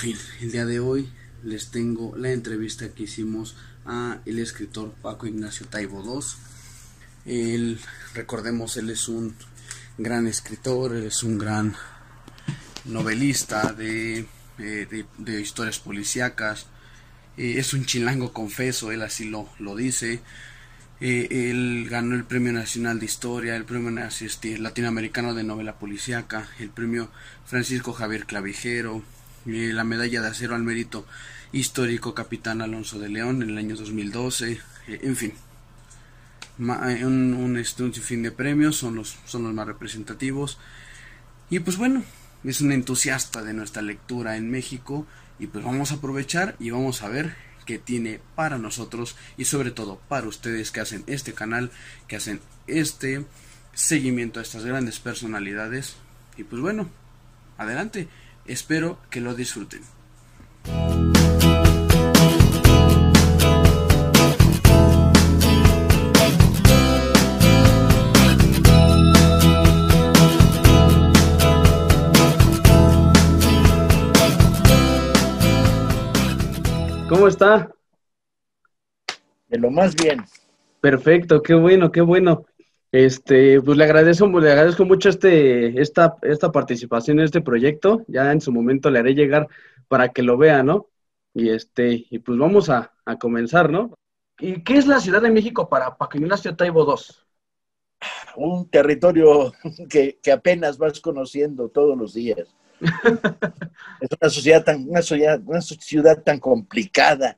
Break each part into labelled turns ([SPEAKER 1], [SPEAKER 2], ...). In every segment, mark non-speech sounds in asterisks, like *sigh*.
[SPEAKER 1] fin, el día de hoy les tengo la entrevista que hicimos a el escritor Paco Ignacio Taibo II. Él, recordemos, él es un gran escritor, él es un gran novelista de, eh, de, historias policíacas, eh, es un chilango confeso, él así lo, lo dice. Eh, él ganó el Premio Nacional de Historia, el Premio este, Latinoamericano de Novela Policíaca, el Premio Francisco Javier Clavijero, la medalla de acero al mérito histórico Capitán Alonso de León en el año 2012, eh, en fin. Eh, un, un, este, un sinfín de premios, son los, son los más representativos. Y pues bueno, es un entusiasta de nuestra lectura en México y pues vamos a aprovechar y vamos a ver qué tiene para nosotros y sobre todo para ustedes que hacen este canal, que hacen este seguimiento a estas grandes personalidades. Y pues bueno, adelante. Espero que lo disfruten. ¿Cómo está?
[SPEAKER 2] De lo más bien.
[SPEAKER 1] Perfecto, qué bueno, qué bueno. Este, pues le agradezco, le agradezco mucho este, esta, esta participación en este proyecto. Ya en su momento le haré llegar para que lo vea, ¿no? Y este, y pues vamos a, comenzar, ¿no? ¿Y qué es la Ciudad de México para Paco Ignacio Taibo II?
[SPEAKER 2] Un territorio que, apenas vas conociendo todos los días. *laughs* es una sociedad tan, una sociedad, una ciudad tan complicada,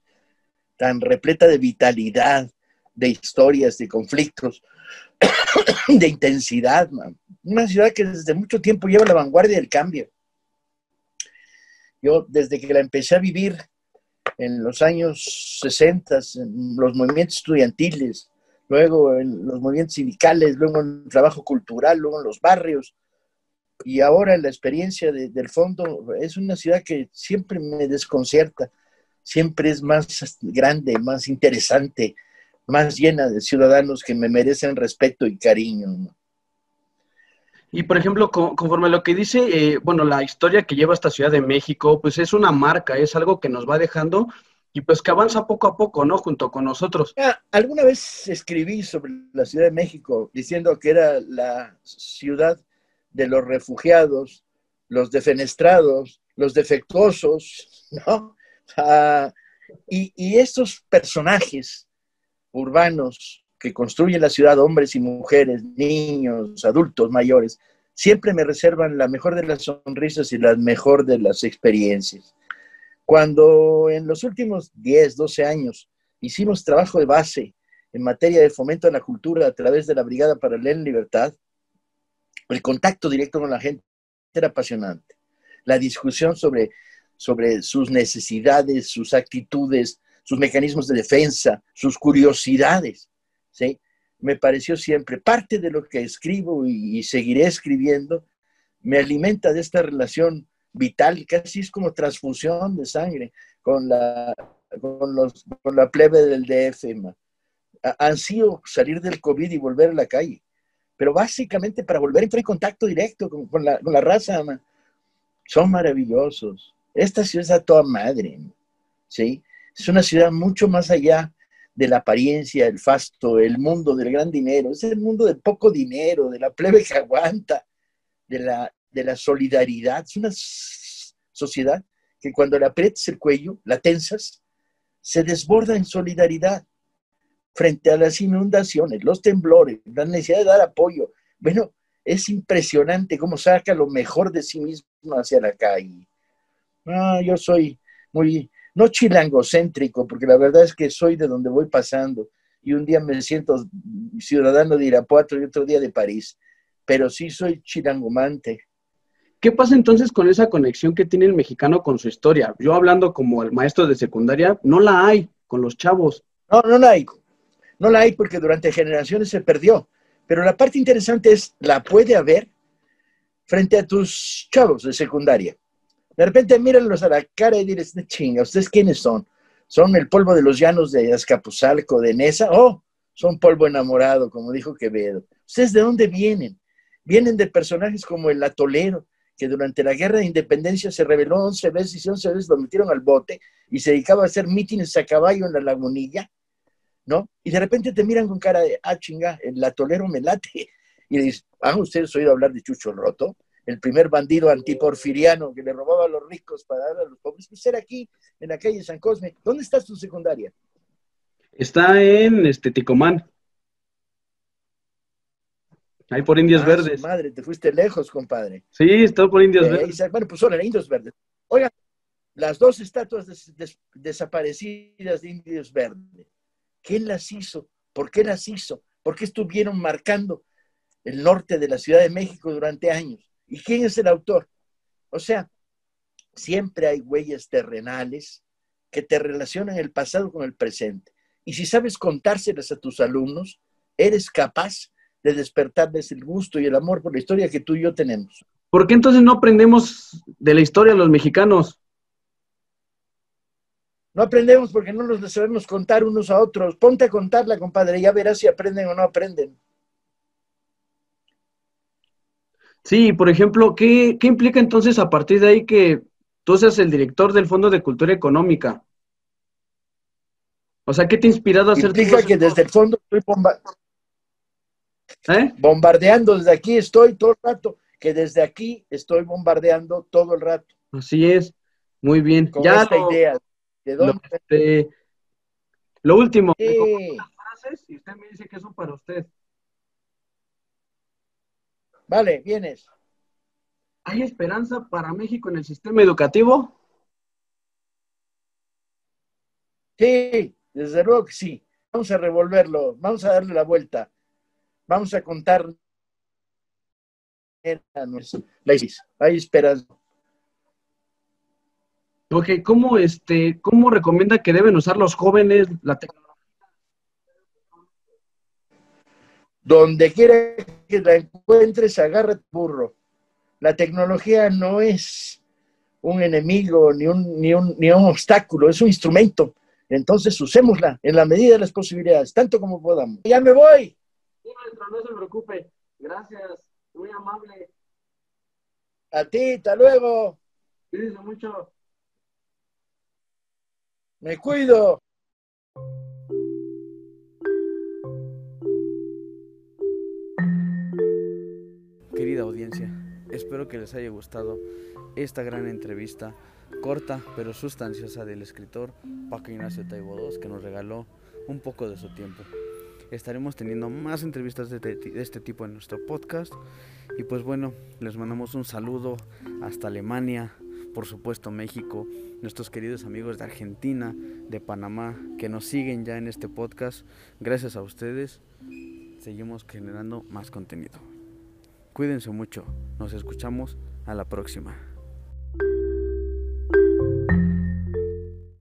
[SPEAKER 2] tan repleta de vitalidad, de historias, de conflictos, *coughs* de intensidad, una ciudad que desde mucho tiempo lleva la vanguardia del cambio. Yo desde que la empecé a vivir en los años 60, en los movimientos estudiantiles, luego en los movimientos sindicales, luego en el trabajo cultural, luego en los barrios, y ahora en la experiencia del fondo, es una ciudad que siempre me desconcierta, siempre es más grande, más interesante, más llena de ciudadanos que me merecen respeto y cariño.
[SPEAKER 1] Y por ejemplo, conforme a lo que dice, eh, bueno, la historia que lleva esta Ciudad de México, pues es una marca, es algo que nos va dejando y pues que avanza poco a poco, ¿no? Junto con nosotros.
[SPEAKER 2] Ah, alguna vez escribí sobre la Ciudad de México diciendo que era la ciudad de los refugiados, los defenestrados, los defectuosos, ¿no? Ah, y, y estos personajes urbanos que construyen la ciudad, hombres y mujeres, niños, adultos, mayores, siempre me reservan la mejor de las sonrisas y la mejor de las experiencias. Cuando en los últimos 10, 12 años hicimos trabajo de base en materia de fomento a la cultura a través de la Brigada Paralela en Libertad, el contacto directo con la gente era apasionante. La discusión sobre, sobre sus necesidades, sus actitudes, sus mecanismos de defensa, sus curiosidades, ¿sí? Me pareció siempre parte de lo que escribo y, seguiré escribiendo, me alimenta de esta relación vital, casi es como transfusión de sangre con la, con los, con la plebe del DF. Ansío salir del COVID y volver a la calle, pero básicamente para volver a entrar en contacto directo con, la, con la, raza. Son maravillosos. Esta ciudad es a toda madre, ¿sí? Es una ciudad mucho más allá de la apariencia, el fasto, el mundo del gran dinero. Es el mundo de poco dinero, de la plebe que aguanta, de la, de la solidaridad. Es una sociedad que cuando le aprietas el cuello, la tensas, se desborda en solidaridad frente a las inundaciones, los temblores, la necesidad de dar apoyo. Bueno, es impresionante cómo saca lo mejor de sí mismo hacia la calle. Ah, yo soy muy, no chilangocéntrico, porque la verdad es que soy de donde voy pasando y un día me siento ciudadano de Irapuato y otro día de París, pero sí soy chilangomante.
[SPEAKER 1] ¿Qué pasa entonces con esa conexión que tiene el mexicano con su historia? Yo hablando como el maestro de secundaria, no la hay con los chavos.
[SPEAKER 2] No, no la hay. No la hay porque durante generaciones se perdió. Pero la parte interesante es, la puede haber frente a tus chavos de secundaria. De repente mírenlos a la cara y diles, chinga, ¿ustedes quiénes son? ¿Son el polvo de los llanos de Azcapotzalco, de Nesa? Oh, son polvo enamorado, como dijo Quevedo. ¿Ustedes de dónde vienen? Vienen de personajes como el atolero, que durante la guerra de independencia se rebeló 11 veces y 11 veces lo metieron al bote y se dedicaba a hacer mítines a caballo en la lagunilla, ¿no? Y de repente te miran con cara de, ah, chinga, el atolero me late. *laughs* Y le dices, ¿han ustedes oído hablar de Chucho Roto? El primer bandido antiporfiriano que le robaba a los ricos para dar a los pobres. Pues era aquí, en la calle San Cosme. ¿Dónde está tu secundaria?
[SPEAKER 3] Está en este Ticomán. Ahí por Indios
[SPEAKER 2] Ah,
[SPEAKER 3] Verdes.
[SPEAKER 2] su Madre, te fuiste lejos, compadre.
[SPEAKER 3] Sí, está por Indios
[SPEAKER 2] Eh,
[SPEAKER 3] Verdes.
[SPEAKER 2] bueno, pues son en Indios Verdes. Oigan, las dos estatuas des- des- desaparecidas de Indios Verdes, ¿quién las hizo? ¿Por qué las hizo? ¿Por qué estuvieron marcando el norte de la Ciudad de México durante años? ¿Y quién es el autor? O sea, siempre hay huellas terrenales que te relacionan el pasado con el presente. Y si sabes contárselas a tus alumnos, eres capaz de despertarles el gusto y el amor por la historia que tú y yo tenemos.
[SPEAKER 3] ¿Por qué entonces no aprendemos de la historia los mexicanos?
[SPEAKER 2] No aprendemos porque no nos la sabemos contar unos a otros. Ponte a contarla, compadre, ya verás si aprenden o no aprenden.
[SPEAKER 3] Sí, por ejemplo, ¿qué, qué implica entonces a partir de ahí que tú seas el director del Fondo de Cultura Económica? O sea, ¿qué te ha inspirado a hacer
[SPEAKER 2] Implica que desde el fondo estoy bomba-
[SPEAKER 3] ¿Eh?
[SPEAKER 2] bombardeando, desde aquí estoy todo el rato, que desde aquí estoy bombardeando todo el rato
[SPEAKER 3] Así es, muy bien.
[SPEAKER 2] con
[SPEAKER 3] ya
[SPEAKER 2] esta
[SPEAKER 3] lo,
[SPEAKER 2] idea. ¿De
[SPEAKER 3] lo,
[SPEAKER 2] dónde?
[SPEAKER 3] este, lo último, me
[SPEAKER 2] Sí.
[SPEAKER 3] las frases y usted me dice que son para usted.
[SPEAKER 2] Vale, vienes.
[SPEAKER 3] ¿Hay esperanza para México en el sistema educativo?
[SPEAKER 2] Sí, desde luego que sí. Vamos a revolverlo, vamos a darle la vuelta. Vamos a contar la. Hay esperanza.
[SPEAKER 3] Ok, ¿cómo, este, ¿cómo recomienda que deben usar los jóvenes la tecnología?
[SPEAKER 2] Donde quiera que la encuentres, agarra tu burro. La tecnología no es un enemigo ni un, ni, un, ni un obstáculo, es un instrumento. Entonces usémosla en la medida de las posibilidades, tanto como podamos. Ya me voy.
[SPEAKER 3] Sí, maestro, no se preocupe. Gracias, muy amable.
[SPEAKER 2] A ti, hasta luego.
[SPEAKER 3] Cuídense mucho.
[SPEAKER 2] Me cuido.
[SPEAKER 1] Espero que les haya gustado esta gran entrevista corta pero sustanciosa del escritor Paco Ignacio Taibo II que nos regaló un poco de su tiempo. Estaremos teniendo más entrevistas de- de este tipo en nuestro podcast y pues bueno, les mandamos un saludo hasta Alemania, por supuesto México, nuestros queridos amigos de Argentina, de Panamá, que nos siguen ya en este podcast. Gracias a ustedes, seguimos generando más contenido. Cuídense mucho. Nos escuchamos a la próxima.